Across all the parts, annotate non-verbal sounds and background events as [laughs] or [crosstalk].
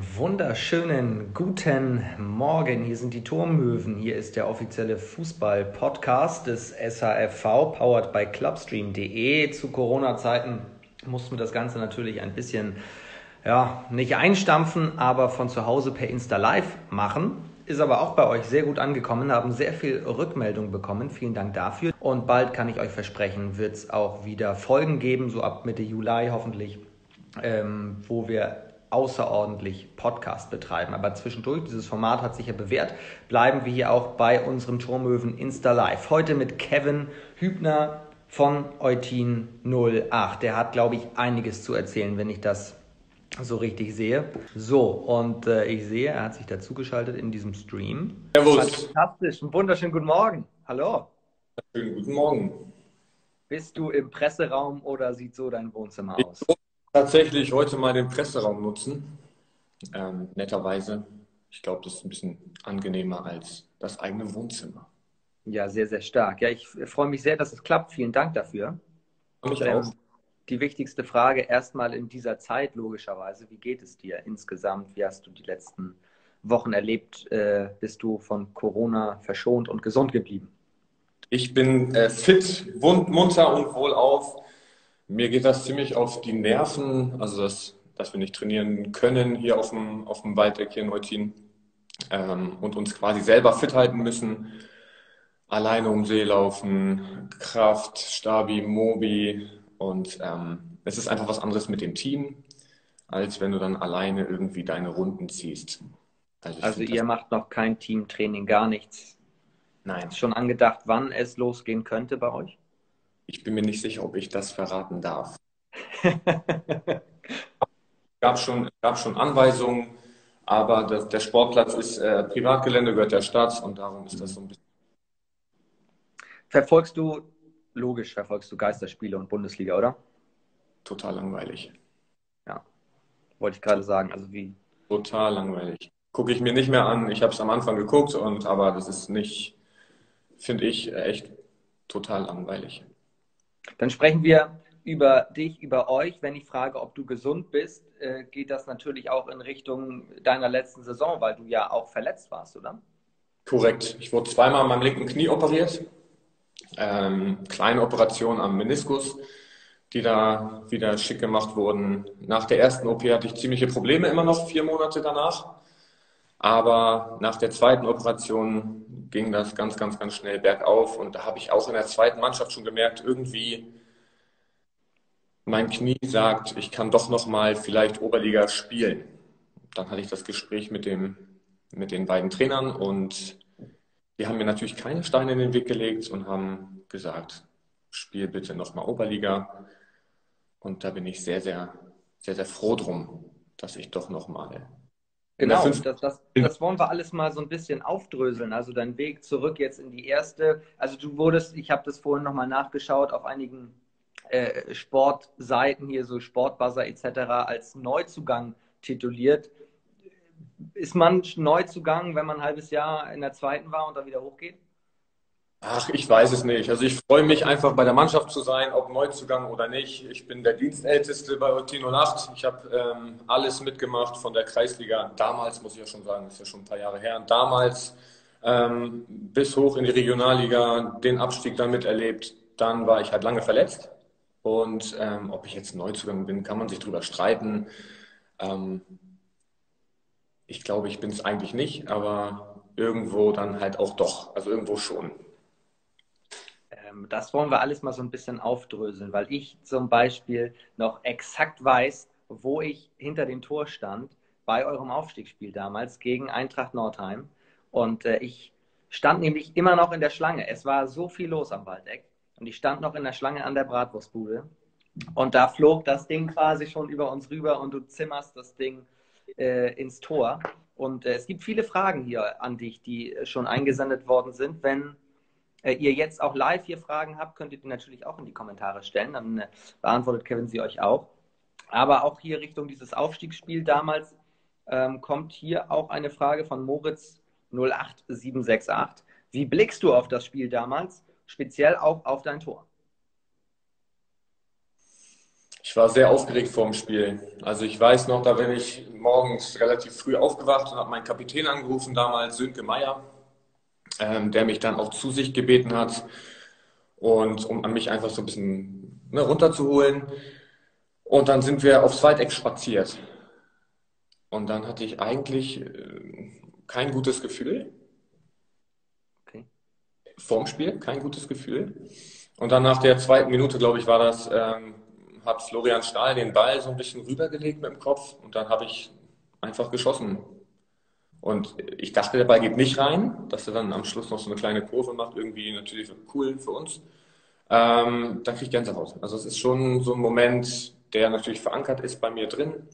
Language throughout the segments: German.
Wunderschönen guten Morgen. Hier sind die Turmöwen. Hier ist der offizielle Fußball-Podcast des SHFV, powered by clubstream.de. Zu Corona-Zeiten mussten wir das Ganze natürlich ein bisschen, ja, nicht einstampfen, aber von zu Hause per Insta Live machen. Ist aber auch bei euch sehr gut angekommen, haben sehr viel Rückmeldung bekommen. Vielen Dank dafür. Und bald kann ich euch versprechen, wird es auch wieder Folgen geben, so ab Mitte Juli hoffentlich, ähm, wo wir außerordentlich Podcast betreiben. Aber zwischendurch, dieses Format hat sich ja bewährt, bleiben wir hier auch bei unserem Turmöwen Insta Live. Heute mit Kevin Hübner von Eutin 08. Der hat, glaube ich, einiges zu erzählen, wenn ich das so richtig sehe. So, und äh, ich sehe, er hat sich dazugeschaltet in diesem Stream. Servus. Fantastisch. Einen wunderschönen guten Morgen. Hallo. Schönen guten Morgen. Bist du im Presseraum oder sieht so dein Wohnzimmer aus? Tatsächlich heute mal den Presseraum nutzen. Ähm, netterweise. Ich glaube, das ist ein bisschen angenehmer als das eigene Wohnzimmer. Ja, sehr, sehr stark. Ja, ich freue mich sehr, dass es klappt. Vielen Dank dafür. Mich Ähm, auch. Die wichtigste Frage erstmal in dieser Zeit, logischerweise. Wie geht es dir insgesamt? Wie hast du die letzten Wochen erlebt? Äh, bist du von Corona verschont und gesund geblieben? Ich bin äh, fit, wund, munter und wohlauf. Mir geht das ziemlich auf die Nerven, also dass, dass wir nicht trainieren können hier auf dem, auf dem Waldeck hier in Eutin ähm, und uns quasi selber fit halten müssen. Alleine um See laufen, Kraft, Stabi, Mobi und ähm, es ist einfach was anderes mit dem Team, als wenn du dann alleine irgendwie deine Runden ziehst. Also find ihr das, macht noch kein Teamtraining, gar nichts. nein, Ist schon angedacht, wann es losgehen könnte bei euch? Ich bin mir nicht sicher, ob ich das verraten darf. [laughs] gab schon, gab schon Anweisungen, aber das, der Sportplatz ist äh, Privatgelände, gehört der Stadt und darum ist das so ein bisschen. Verfolgst du, logisch verfolgst du Geisterspiele und Bundesliga, oder? Total langweilig. Ja, wollte ich gerade sagen. Also wie, Total langweilig. Gucke ich mir nicht mehr an. Ich habe es am Anfang geguckt, und, aber das ist nicht, finde ich, echt total langweilig. Dann sprechen wir über dich, über euch. Wenn ich frage, ob du gesund bist, äh, geht das natürlich auch in Richtung deiner letzten Saison, weil du ja auch verletzt warst, oder? Korrekt. Ich wurde zweimal an meinem linken Knie operiert. Ähm, kleine Operation am Meniskus, die da wieder schick gemacht wurden. Nach der ersten OP hatte ich ziemliche Probleme immer noch, vier Monate danach. Aber nach der zweiten Operation ging das ganz, ganz, ganz schnell bergauf. Und da habe ich auch in der zweiten Mannschaft schon gemerkt, irgendwie mein Knie sagt, ich kann doch noch mal vielleicht Oberliga spielen. Dann hatte ich das Gespräch mit dem, mit den beiden Trainern und die haben mir natürlich keine Steine in den Weg gelegt und haben gesagt, spiel bitte noch mal Oberliga. Und da bin ich sehr, sehr, sehr, sehr froh drum, dass ich doch noch mal Genau, das, das, das wollen wir alles mal so ein bisschen aufdröseln. Also dein Weg zurück jetzt in die erste. Also du wurdest, ich habe das vorhin nochmal nachgeschaut, auf einigen äh, Sportseiten hier, so Sportbuzzer etc., als Neuzugang tituliert. Ist man Neuzugang, wenn man ein halbes Jahr in der zweiten war und dann wieder hochgeht? Ach, ich weiß es nicht. Also ich freue mich einfach bei der Mannschaft zu sein, ob Neuzugang oder nicht. Ich bin der Dienstälteste bei Utino 08. Ich habe ähm, alles mitgemacht von der Kreisliga. Damals, muss ich ja schon sagen, ist ja schon ein paar Jahre her. Und damals ähm, bis hoch in die Regionalliga, den Abstieg dann miterlebt. Dann war ich halt lange verletzt. Und ähm, ob ich jetzt Neuzugang bin, kann man sich drüber streiten. Ähm, ich glaube, ich bin es eigentlich nicht, aber irgendwo dann halt auch doch. Also irgendwo schon. Ähm, Das wollen wir alles mal so ein bisschen aufdröseln, weil ich zum Beispiel noch exakt weiß, wo ich hinter dem Tor stand bei eurem Aufstiegsspiel damals gegen Eintracht Nordheim. Und äh, ich stand nämlich immer noch in der Schlange. Es war so viel los am Waldeck. Und ich stand noch in der Schlange an der Bratwurstbude. Und da flog das Ding quasi schon über uns rüber und du zimmerst das Ding äh, ins Tor. Und äh, es gibt viele Fragen hier an dich, die äh, schon eingesendet worden sind. Wenn äh, ihr jetzt auch live hier Fragen habt, könnt ihr die natürlich auch in die Kommentare stellen. Dann äh, beantwortet Kevin sie euch auch. Aber auch hier Richtung dieses Aufstiegsspiel damals ähm, kommt hier auch eine Frage von Moritz 08768. Wie blickst du auf das Spiel damals, speziell auch auf dein Tor? Ich war sehr aufgeregt vor dem Spiel. Also ich weiß noch, da bin ich morgens relativ früh aufgewacht und habe meinen Kapitän angerufen, damals Sönke Meier, ähm, der mich dann auch zu sich gebeten hat und um an mich einfach so ein bisschen ne, runterzuholen. Und dann sind wir aufs Weiteck spaziert. Und dann hatte ich eigentlich äh, kein gutes Gefühl. Okay. Vorm Spiel kein gutes Gefühl. Und dann nach der zweiten Minute, glaube ich, war das, ähm, hat Florian Stahl den Ball so ein bisschen rübergelegt mit dem Kopf und dann habe ich einfach geschossen. Und ich dachte, der Ball geht nicht rein, dass er dann am Schluss noch so eine kleine Kurve macht, irgendwie natürlich cool für uns. Ähm, da kriege ich Gänsehaut. Also es ist schon so ein Moment, der natürlich verankert ist bei mir drin.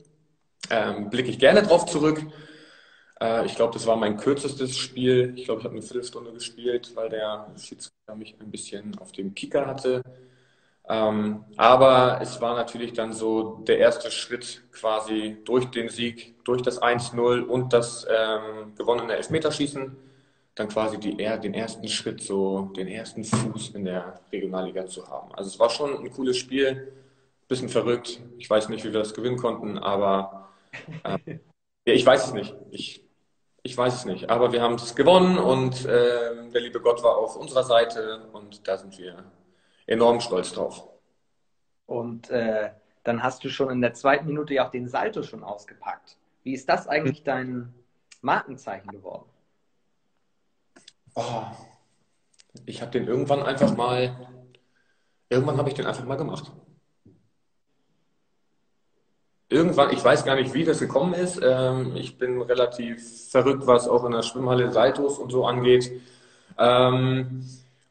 Ähm, blicke ich gerne drauf zurück. Äh, ich glaube, das war mein kürzestes Spiel. Ich glaube, ich habe eine Viertelstunde gespielt, weil der Schiedsrichter mich ein bisschen auf dem Kicker hatte. Ähm, aber es war natürlich dann so der erste Schritt quasi durch den Sieg, durch das 1-0 und das ähm, gewonnene Elfmeterschießen, dann quasi die, den ersten Schritt, so den ersten Fuß in der Regionalliga zu haben. Also es war schon ein cooles Spiel, bisschen verrückt. Ich weiß nicht, wie wir das gewinnen konnten, aber äh, ja, [laughs] ich weiß es nicht. Ich, ich weiß es nicht. Aber wir haben es gewonnen und äh, der liebe Gott war auf unserer Seite und da sind wir enorm stolz drauf. Und äh, dann hast du schon in der zweiten Minute ja auch den Salto schon ausgepackt. Wie ist das eigentlich dein Markenzeichen geworden? Oh, ich habe den irgendwann einfach mal, irgendwann habe ich den einfach mal gemacht. Irgendwann, ich weiß gar nicht, wie das gekommen ist. Ähm, ich bin relativ verrückt, was auch in der Schwimmhalle Saltos und so angeht. Ähm,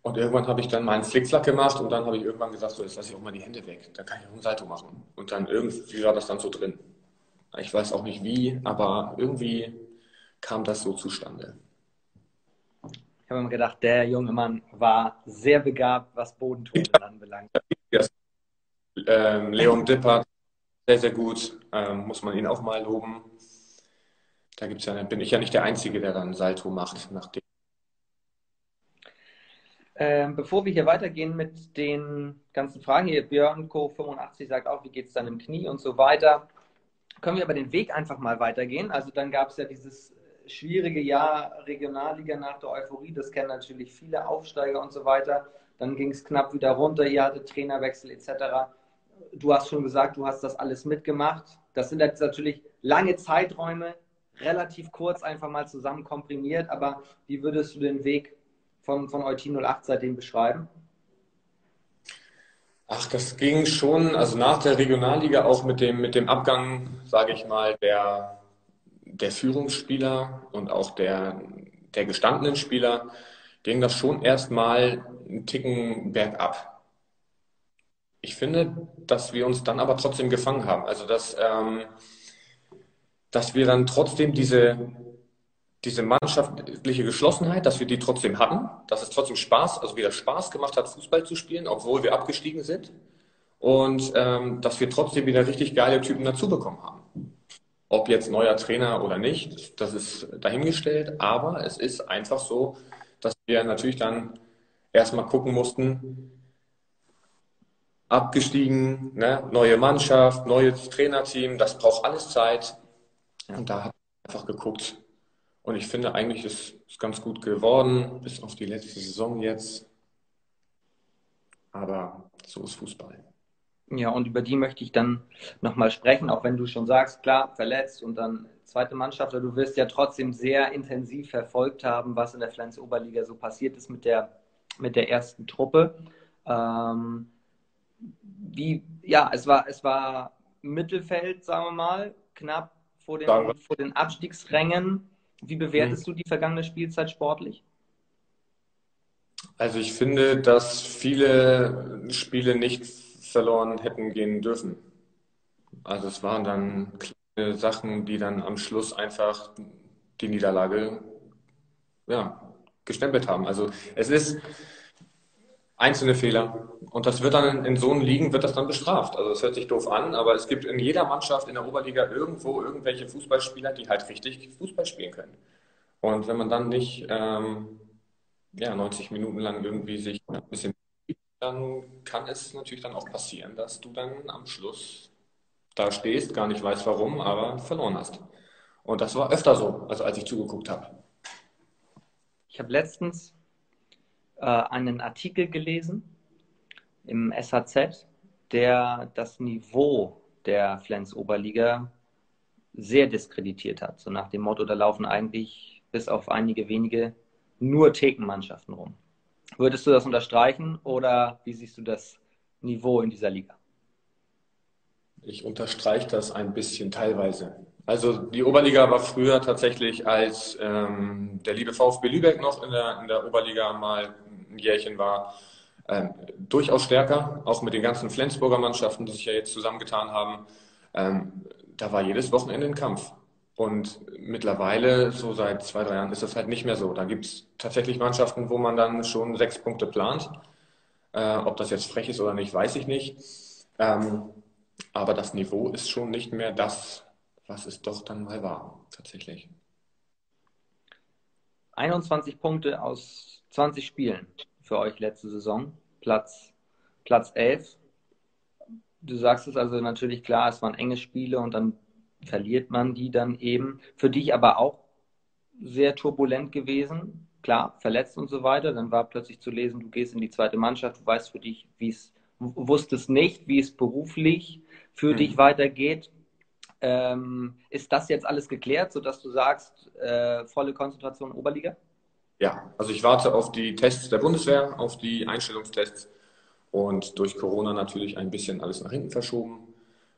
und irgendwann habe ich dann meinen Flickflack gemacht und dann habe ich irgendwann gesagt, so, jetzt lasse ich auch mal die Hände weg. Dann kann ich auch ein Salto machen. Und dann irgendwie war das dann so drin. Ich weiß auch nicht wie, aber irgendwie kam das so zustande. Ich habe mir gedacht, der junge Mann war sehr begabt, was Bodenturnen anbelangt. Ähm, Leon Dippert, sehr, sehr gut. Ähm, muss man ihn auch mal loben. Da gibt's ja, bin ich ja nicht der Einzige, der dann Salto macht, nachdem ähm, bevor wir hier weitergehen mit den ganzen Fragen, hier Björn Co. 85 sagt auch, wie geht es dann im Knie und so weiter, können wir aber den Weg einfach mal weitergehen. Also dann gab es ja dieses schwierige Jahr Regionalliga nach der Euphorie, das kennen natürlich viele Aufsteiger und so weiter. Dann ging es knapp wieder runter, ihr hattet Trainerwechsel etc. Du hast schon gesagt, du hast das alles mitgemacht. Das sind jetzt natürlich lange Zeiträume, relativ kurz einfach mal zusammen komprimiert, aber wie würdest du den Weg von, von Eutin 08 seitdem beschreiben? Ach, das ging schon, also nach der Regionalliga auch mit dem, mit dem Abgang, sage ich mal, der, der Führungsspieler und auch der, der gestandenen Spieler, ging das schon erstmal einen Ticken bergab. Ich finde, dass wir uns dann aber trotzdem gefangen haben. Also, dass, ähm, dass wir dann trotzdem diese, diese mannschaftliche Geschlossenheit, dass wir die trotzdem hatten, dass es trotzdem Spaß, also wieder Spaß gemacht hat, Fußball zu spielen, obwohl wir abgestiegen sind. Und ähm, dass wir trotzdem wieder richtig geile Typen dazu bekommen haben. Ob jetzt neuer Trainer oder nicht, das ist dahingestellt, aber es ist einfach so, dass wir natürlich dann erstmal gucken mussten, abgestiegen, ne? neue Mannschaft, neues Trainerteam, das braucht alles Zeit. Und da hat einfach geguckt, und ich finde eigentlich, ist es ganz gut geworden, bis auf die letzte Saison jetzt. Aber so ist Fußball. Ja, und über die möchte ich dann nochmal sprechen, auch wenn du schon sagst, klar, verletzt und dann zweite Mannschaft, aber du wirst ja trotzdem sehr intensiv verfolgt haben, was in der Flens Oberliga so passiert ist mit der, mit der ersten Truppe. Ähm, wie, ja, es war, es war Mittelfeld, sagen wir mal, knapp vor den, vor den Abstiegsrängen. Wie bewertest mhm. du die vergangene Spielzeit sportlich? Also ich finde, dass viele Spiele nicht verloren hätten gehen dürfen. Also es waren dann kleine Sachen, die dann am Schluss einfach die Niederlage ja, gestempelt haben. Also es ist einzelne Fehler. Und das wird dann in so einem Ligen wird das dann bestraft. Also es hört sich doof an, aber es gibt in jeder Mannschaft in der Oberliga irgendwo irgendwelche Fußballspieler, die halt richtig Fußball spielen können. Und wenn man dann nicht ähm, ja, 90 Minuten lang irgendwie sich ein bisschen dann kann es natürlich dann auch passieren, dass du dann am Schluss da stehst, gar nicht weißt warum, aber verloren hast. Und das war öfter so, also als ich zugeguckt habe. Ich habe letztens äh, einen Artikel gelesen im SHZ, der das Niveau der Flens Oberliga sehr diskreditiert hat. So nach dem Motto, da laufen eigentlich bis auf einige wenige nur Thekenmannschaften rum. Würdest du das unterstreichen oder wie siehst du das Niveau in dieser Liga? Ich unterstreiche das ein bisschen teilweise. Also die Oberliga war früher tatsächlich, als ähm, der liebe VfB Lübeck noch in der, in der Oberliga mal ein Jährchen war, ähm, durchaus stärker, auch mit den ganzen Flensburger Mannschaften, die sich ja jetzt zusammengetan haben. Ähm, da war jedes Wochenende ein Kampf. Und mittlerweile, so seit zwei, drei Jahren, ist das halt nicht mehr so. Da gibt es tatsächlich Mannschaften, wo man dann schon sechs Punkte plant. Äh, ob das jetzt frech ist oder nicht, weiß ich nicht. Ähm, aber das Niveau ist schon nicht mehr das, was es doch dann mal war, tatsächlich. 21 Punkte aus 20 Spielen für euch letzte Saison. Platz, Platz 11. Du sagst es also natürlich klar, es waren enge Spiele und dann verliert man die dann eben. Für dich aber auch sehr turbulent gewesen. Klar, verletzt und so weiter. Dann war plötzlich zu lesen, du gehst in die zweite Mannschaft, du weißt für dich, wie es, wusstest nicht, wie es beruflich für mhm. dich weitergeht. Ähm, ist das jetzt alles geklärt, sodass du sagst, äh, volle Konzentration Oberliga? Ja, also ich warte auf die Tests der Bundeswehr, auf die Einstellungstests und durch Corona natürlich ein bisschen alles nach hinten verschoben.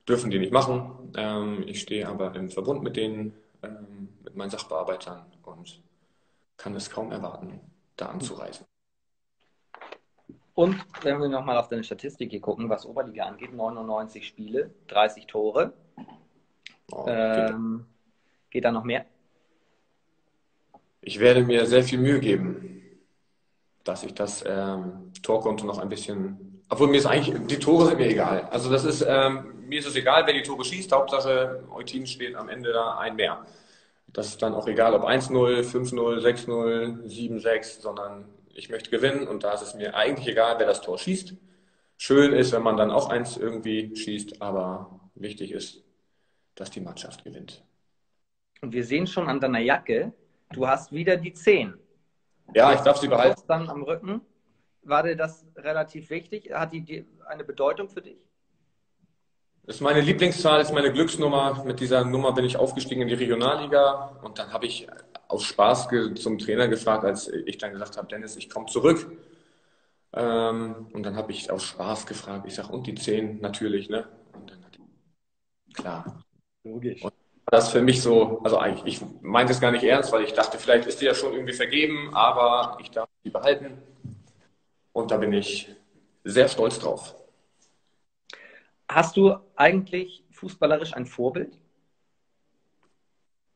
Dürfen die nicht machen. Ähm, ich stehe aber im Verbund mit denen, ähm, mit meinen Sachbearbeitern und kann es kaum erwarten, da anzureisen. Und wenn wir nochmal auf deine Statistik hier gucken, was Oberliga angeht, 99 Spiele, 30 Tore. Oh, ähm, geht da noch mehr? Ich werde mir sehr viel Mühe geben, dass ich das ähm, Torkonto noch ein bisschen. Obwohl mir ist eigentlich, die Tore sind mir egal. Also das ist, ähm, mir ist es egal, wer die Tore schießt. Hauptsache, Eutin steht am Ende da ein mehr. Das ist dann auch egal, ob 1-0, 5-0, 6-0, 7-6, sondern ich möchte gewinnen und da ist es mir eigentlich egal, wer das Tor schießt. Schön ist, wenn man dann auch eins irgendwie schießt, aber wichtig ist, dass die Mannschaft gewinnt. Und wir sehen schon an deiner Jacke, du hast wieder die 10. Ja, ich darf sie behalten. Dann am Rücken. War dir das relativ wichtig? Hat die eine Bedeutung für dich? Das ist meine Lieblingszahl, ist meine Glücksnummer. Mit dieser Nummer bin ich aufgestiegen in die Regionalliga und dann habe ich aus Spaß zum Trainer gefragt, als ich dann gesagt habe, Dennis, ich komme zurück. Ähm, und dann habe ich aus Spaß gefragt, ich sage, und die 10 natürlich, ne? Und dann hat die, klar. Logisch. Und das für mich so, also eigentlich, ich meinte es gar nicht ernst, weil ich dachte, vielleicht ist die ja schon irgendwie vergeben, aber ich darf sie behalten. Und da bin ich sehr stolz drauf. Hast du eigentlich fußballerisch ein Vorbild?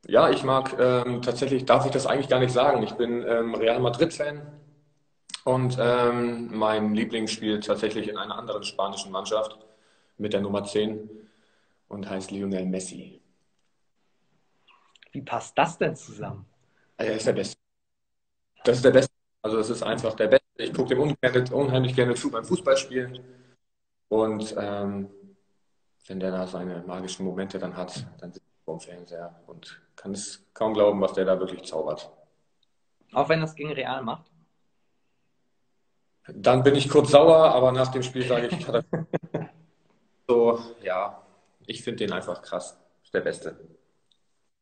Ja, ich mag ähm, tatsächlich, darf ich das eigentlich gar nicht sagen. Ich bin ähm, Real Madrid-Fan und ähm, mein Liebling spielt tatsächlich in einer anderen spanischen Mannschaft mit der Nummer 10 und heißt Lionel Messi. Wie passt das denn zusammen? Er ist der Beste. Das ist der Beste. Also das ist einfach der Beste. Ich gucke dem unheimlich gerne zu beim Fußballspielen. Und ähm, wenn der da seine magischen Momente dann hat, dann sitzt er vor dem Fernseher und kann es kaum glauben, was der da wirklich zaubert. Auch wenn das gegen Real macht? Dann bin ich kurz sauer, aber nach dem Spiel sage ich, [laughs] so, ja, ich finde den einfach krass. Ist der Beste.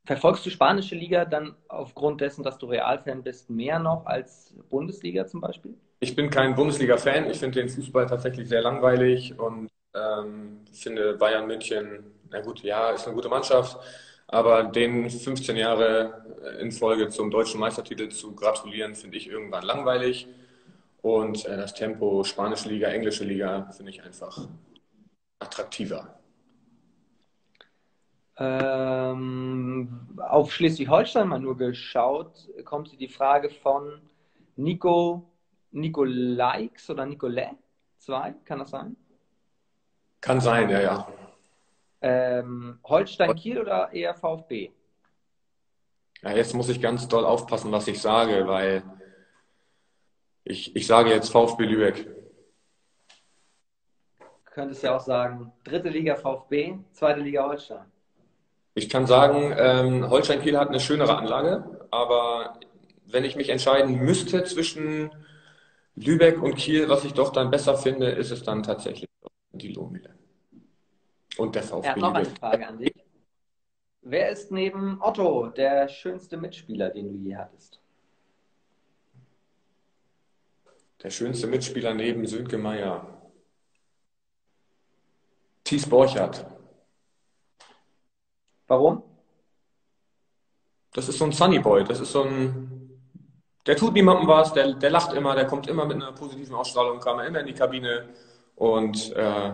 Verfolgst du spanische Liga dann aufgrund dessen, dass du Real-Fan bist, mehr noch als Bundesliga zum Beispiel? Ich bin kein Bundesliga-Fan. Ich finde den Fußball tatsächlich sehr langweilig und ähm, finde Bayern München, na gut, ja, ist eine gute Mannschaft, aber den 15 Jahre in Folge zum deutschen Meistertitel zu gratulieren, finde ich irgendwann langweilig. Und äh, das Tempo spanische Liga, englische Liga finde ich einfach attraktiver. Ähm, auf Schleswig-Holstein mal nur geschaut, kommt die Frage von Nico Nikolaiks oder Nicolai 2, kann das sein? Kann sein, ja, ja. Ähm, Holstein Kiel oder eher VfB? Ja, jetzt muss ich ganz doll aufpassen, was ich sage, weil ich, ich sage jetzt VfB Lübeck. könntest ja auch sagen, dritte Liga VfB, zweite Liga Holstein. Ich kann sagen, ähm, Holstein Kiel hat eine schönere Anlage, aber wenn ich mich entscheiden müsste zwischen Lübeck und Kiel, was ich doch dann besser finde, ist es dann tatsächlich die Lohmühle. Und der VfB. Hat noch eine Frage an dich. Wer ist neben Otto der schönste Mitspieler, den du je hattest? Der schönste Mitspieler neben Sönke Meier. Thies Borchardt. Warum? Das ist so ein Sunny Boy. Das ist so ein. Der tut niemandem was, der, der lacht immer, der kommt immer mit einer positiven Ausstrahlung, kam immer in die Kabine. Und. Äh,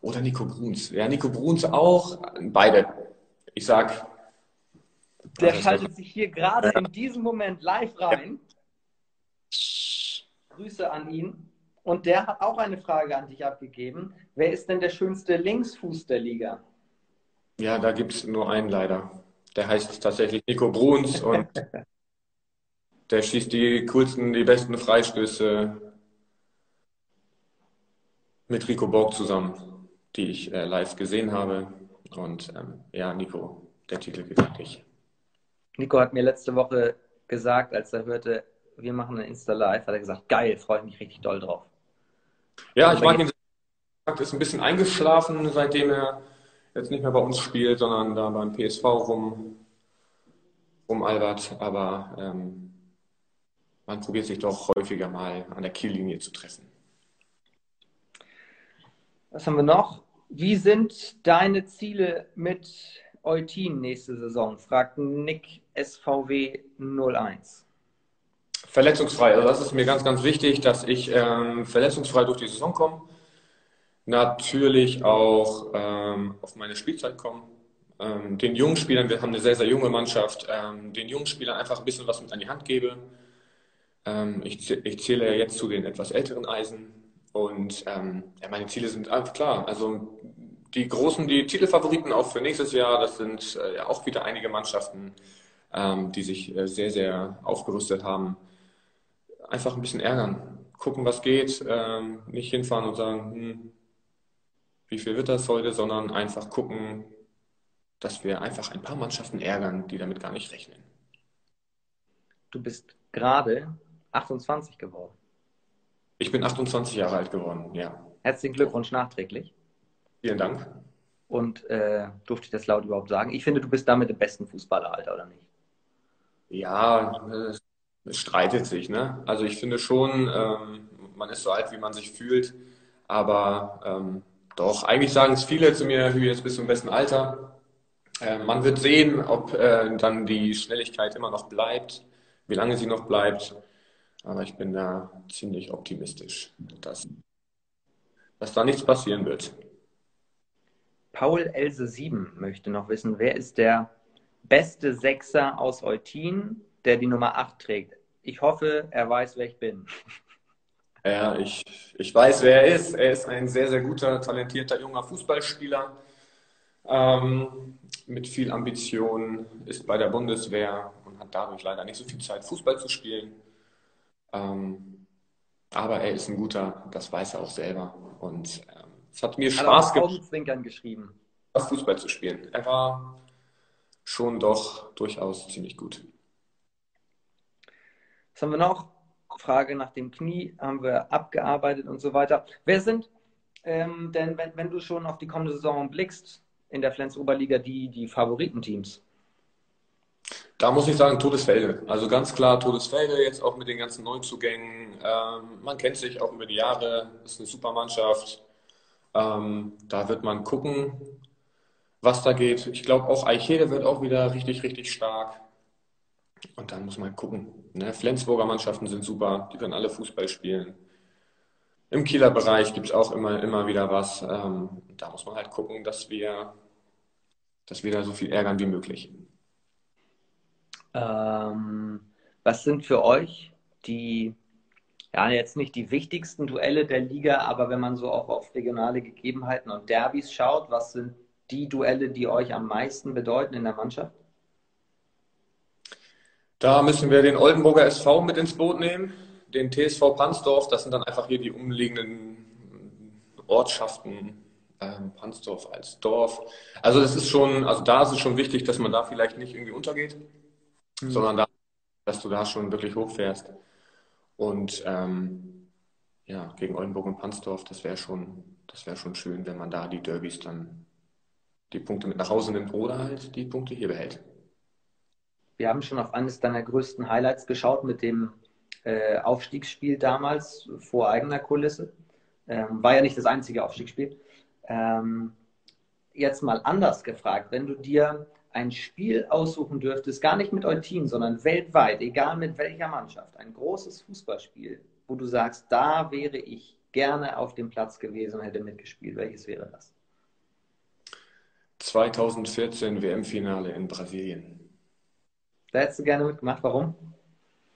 oder Nico Bruns. Ja, Nico Bruns auch. Beide. Ich sag. Der schaltet sich hier gerade in diesem Moment live rein. Grüße an ihn. Und der hat auch eine Frage an dich abgegeben. Wer ist denn der schönste Linksfuß der Liga? Ja, da gibt es nur einen leider. Der heißt tatsächlich Nico Bruns [laughs] und der schießt die coolsten, die besten Freistöße mit Rico Borg zusammen, die ich äh, live gesehen habe. Und ähm, ja, Nico, der Titel geht an dich. Nico hat mir letzte Woche gesagt, als er hörte, wir machen ein Insta-Live, hat er gesagt, geil, freue mich richtig doll drauf. Ja, ich mag ihn. Er ist ein bisschen eingeschlafen, seitdem er jetzt nicht mehr bei uns spielt, sondern da beim PSV rum, rum Albert. Aber ähm, man probiert sich doch häufiger mal an der Kiellinie zu treffen. Was haben wir noch? Wie sind deine Ziele mit Eutin nächste Saison? fragt Nick SVW 01. Verletzungsfrei. Also das ist mir ganz, ganz wichtig, dass ich ähm, verletzungsfrei durch die Saison komme. Natürlich auch ähm, auf meine Spielzeit komme. Ähm, den jungen Spielern, wir haben eine sehr, sehr junge Mannschaft, ähm, den jungen Spielern einfach ein bisschen was mit an die Hand gebe. Ähm, ich, ich, zähle ja jetzt zu den etwas älteren Eisen. Und ähm, ja, meine Ziele sind einfach klar. Also die großen, die Titelfavoriten auch für nächstes Jahr, das sind äh, ja auch wieder einige Mannschaften, die sich äh, sehr, sehr aufgerüstet haben einfach ein bisschen ärgern. Gucken, was geht. Ähm, nicht hinfahren und sagen, hm, wie viel wird das heute, sondern einfach gucken, dass wir einfach ein paar Mannschaften ärgern, die damit gar nicht rechnen. Du bist gerade 28 geworden. Ich bin 28 Jahre alt geworden, ja. Herzlichen Glückwunsch nachträglich. Vielen Dank. Und äh, durfte ich das laut überhaupt sagen? Ich finde, du bist damit der besten Fußballer, Alter, oder nicht? Ja, es streitet sich. Ne? Also ich finde schon, ähm, man ist so alt, wie man sich fühlt. Aber ähm, doch, eigentlich sagen es viele zu mir, wie jetzt bis zum besten Alter. Äh, man wird sehen, ob äh, dann die Schnelligkeit immer noch bleibt, wie lange sie noch bleibt. Aber ich bin da ziemlich optimistisch, dass, dass da nichts passieren wird. Paul Else 7 möchte noch wissen, wer ist der beste Sechser aus Eutin, der die Nummer 8 trägt? Ich hoffe, er weiß, wer ich bin. [laughs] Ja, ich, ich weiß, wer er ist. Er ist ein sehr, sehr guter, talentierter junger Fußballspieler ähm, mit viel Ambition, ist bei der Bundeswehr und hat dadurch leider nicht so viel Zeit, Fußball zu spielen. Ähm, aber er ist ein guter, das weiß er auch selber. Und ähm, es hat mir Spaß gemacht, geschrieben. Fußball zu spielen. Er war schon doch durchaus ziemlich gut. Was haben wir noch? Frage nach dem Knie haben wir abgearbeitet und so weiter. Wer sind ähm, denn, wenn, wenn du schon auf die kommende Saison blickst, in der Flens Oberliga die, die Favoritenteams? Da muss ich sagen, Todesfelde. Also ganz klar Todesfelde, jetzt auch mit den ganzen Neuzugängen. Ähm, man kennt sich auch über die Jahre, ist eine super Mannschaft. Ähm, da wird man gucken, was da geht. Ich glaube auch Eichede wird auch wieder richtig, richtig stark. Und dann muss man gucken. Ne? Flensburger Mannschaften sind super, die können alle Fußball spielen. Im Kieler Bereich gibt es auch immer, immer wieder was. Ähm, da muss man halt gucken, dass wir, dass wir da so viel ärgern wie möglich. Ähm, was sind für euch die, ja, jetzt nicht die wichtigsten Duelle der Liga, aber wenn man so auch auf regionale Gegebenheiten und Derbys schaut, was sind die Duelle, die euch am meisten bedeuten in der Mannschaft? Da müssen wir den Oldenburger SV mit ins Boot nehmen, den TSV Pansdorf, das sind dann einfach hier die umliegenden Ortschaften, ähm, Pansdorf als Dorf. Also das ist schon, also da ist es schon wichtig, dass man da vielleicht nicht irgendwie untergeht, mhm. sondern da, dass du da schon wirklich hochfährst. Und ähm, ja, gegen Oldenburg und Pansdorf, das wäre schon, das wäre schon schön, wenn man da die Derbys dann die Punkte mit nach Hause nimmt oder halt die Punkte hier behält. Wir haben schon auf eines deiner größten Highlights geschaut mit dem äh, Aufstiegsspiel damals vor eigener Kulisse. Ähm, war ja nicht das einzige Aufstiegsspiel. Ähm, jetzt mal anders gefragt, wenn du dir ein Spiel aussuchen dürftest, gar nicht mit Eutin, sondern weltweit, egal mit welcher Mannschaft, ein großes Fußballspiel, wo du sagst, da wäre ich gerne auf dem Platz gewesen und hätte mitgespielt, welches wäre das? 2014 WM-Finale in Brasilien. Da hättest du gerne mitgemacht, warum?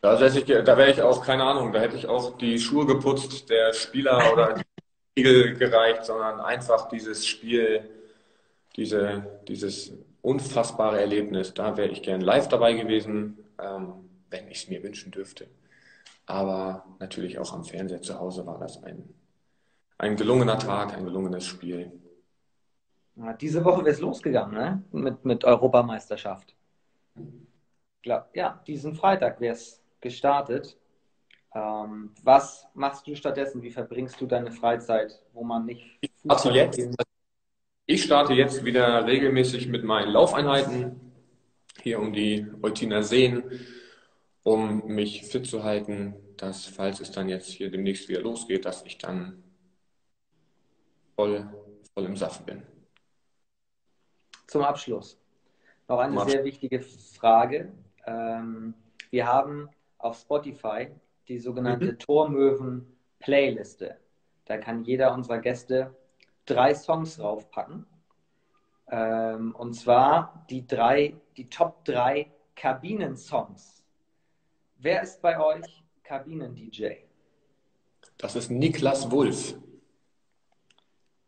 Da, da wäre ich auch, keine Ahnung, da hätte ich auch die Schuhe geputzt, der Spieler oder die Spiegel gereicht, sondern einfach dieses Spiel, diese, dieses unfassbare Erlebnis, da wäre ich gern live dabei gewesen, ähm, wenn ich es mir wünschen dürfte. Aber natürlich auch am Fernseher zu Hause war das ein, ein gelungener Tag, ein gelungenes Spiel. Diese Woche wäre es losgegangen, ne? Mit, mit Europameisterschaft. Ja, diesen Freitag wäre es gestartet. Ähm, was machst du stattdessen? Wie verbringst du deine Freizeit, wo man nicht Fußball jetzt, Ich starte jetzt wieder regelmäßig mit meinen Laufeinheiten hier um die Eutiner Seen, um mich fit zu halten, dass, falls es dann jetzt hier demnächst wieder losgeht, dass ich dann voll, voll im Saft bin. Zum Abschluss noch eine sehr wichtige Frage. Ähm, wir haben auf Spotify die sogenannte mhm. Tormöwen-Playliste. Da kann jeder unserer Gäste drei Songs draufpacken. Ähm, und zwar die drei, die Top 3 Kabinen-Songs. Wer ist bei euch Kabinen-DJ? Das ist Niklas Wulff.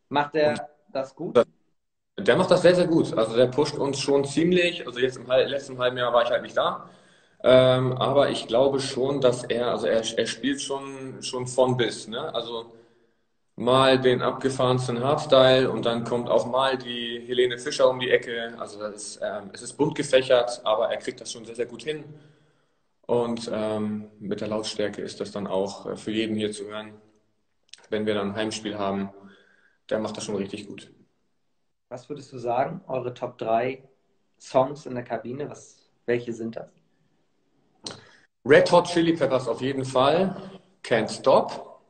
Macht er das gut? Der macht das sehr, sehr gut. Also der pusht uns schon ziemlich. Also jetzt im letzten halben Jahr war ich halt nicht da. Ähm, aber ich glaube schon, dass er, also er, er spielt schon, schon von bis. Ne? Also mal den abgefahrensten Hardstyle und dann kommt auch mal die Helene Fischer um die Ecke. Also das ist, ähm, es ist bunt gefächert, aber er kriegt das schon sehr, sehr gut hin. Und ähm, mit der Lautstärke ist das dann auch äh, für jeden hier zu hören, wenn wir dann ein Heimspiel haben. Der macht das schon richtig gut. Was würdest du sagen, eure Top 3 Songs in der Kabine? Was, welche sind das? Red Hot Chili Peppers auf jeden Fall. Can't Stop.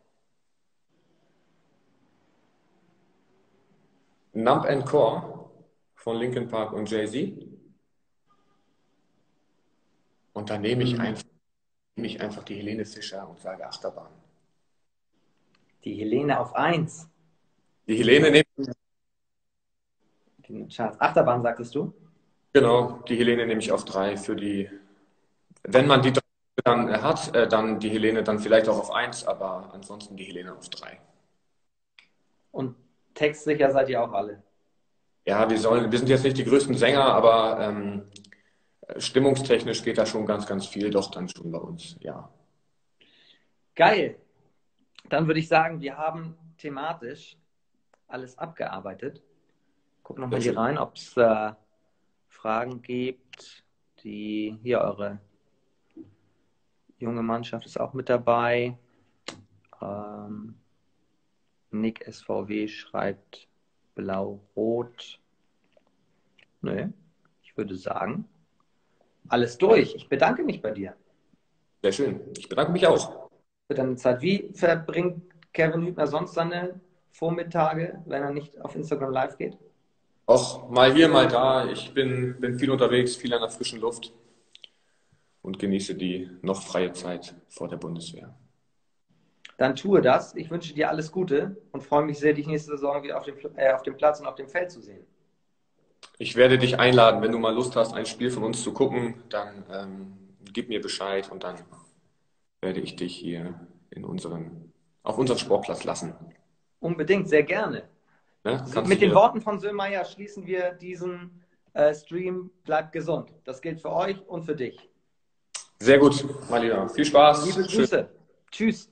Nump and Core von Linkin Park und Jay-Z. Und dann nehme ich, mhm. einfach, nehme ich einfach die Helene Fischer und sage Achterbahn. Die Helene auf 1. Die Helene nehme ich. Achterbahn, sagtest du? Genau, die Helene nehme ich auf 3 für die, wenn man die dann hat, äh, dann die Helene dann vielleicht auch auf 1, aber ansonsten die Helene auf 3. Und textsicher seid ihr auch alle? Ja, wir, sollen, wir sind jetzt nicht die größten Sänger, aber ähm, stimmungstechnisch geht da schon ganz, ganz viel doch dann schon bei uns, ja. Geil. Dann würde ich sagen, wir haben thematisch alles abgearbeitet. Guck nochmal hier rein, ob es äh, Fragen gibt, die hier eure junge Mannschaft ist auch mit dabei. Ähm, Nick SVW schreibt blau-rot. Nö, ich würde sagen, alles durch. Ich bedanke mich bei dir. Sehr schön. Ich bedanke mich auch. Für deine Zeit. Wie verbringt Kevin Hübner sonst seine Vormittage, wenn er nicht auf Instagram live geht? Auch mal hier, mal da. Ich bin, bin viel unterwegs, viel an der frischen Luft und genieße die noch freie Zeit vor der Bundeswehr. Dann tue das. Ich wünsche dir alles Gute und freue mich sehr, dich nächste Saison wieder auf dem, äh, auf dem Platz und auf dem Feld zu sehen. Ich werde dich einladen, wenn du mal Lust hast, ein Spiel von uns zu gucken, dann ähm, gib mir Bescheid und dann werde ich dich hier in unseren, auf unseren Sportplatz lassen. Unbedingt, sehr gerne. Ne? Mit den Worten von Söhlmeier schließen wir diesen äh, Stream. Bleibt gesund. Das gilt für euch und für dich. Sehr gut, mein Lieber. Viel Spaß. Liebe Grüße. Tschüss.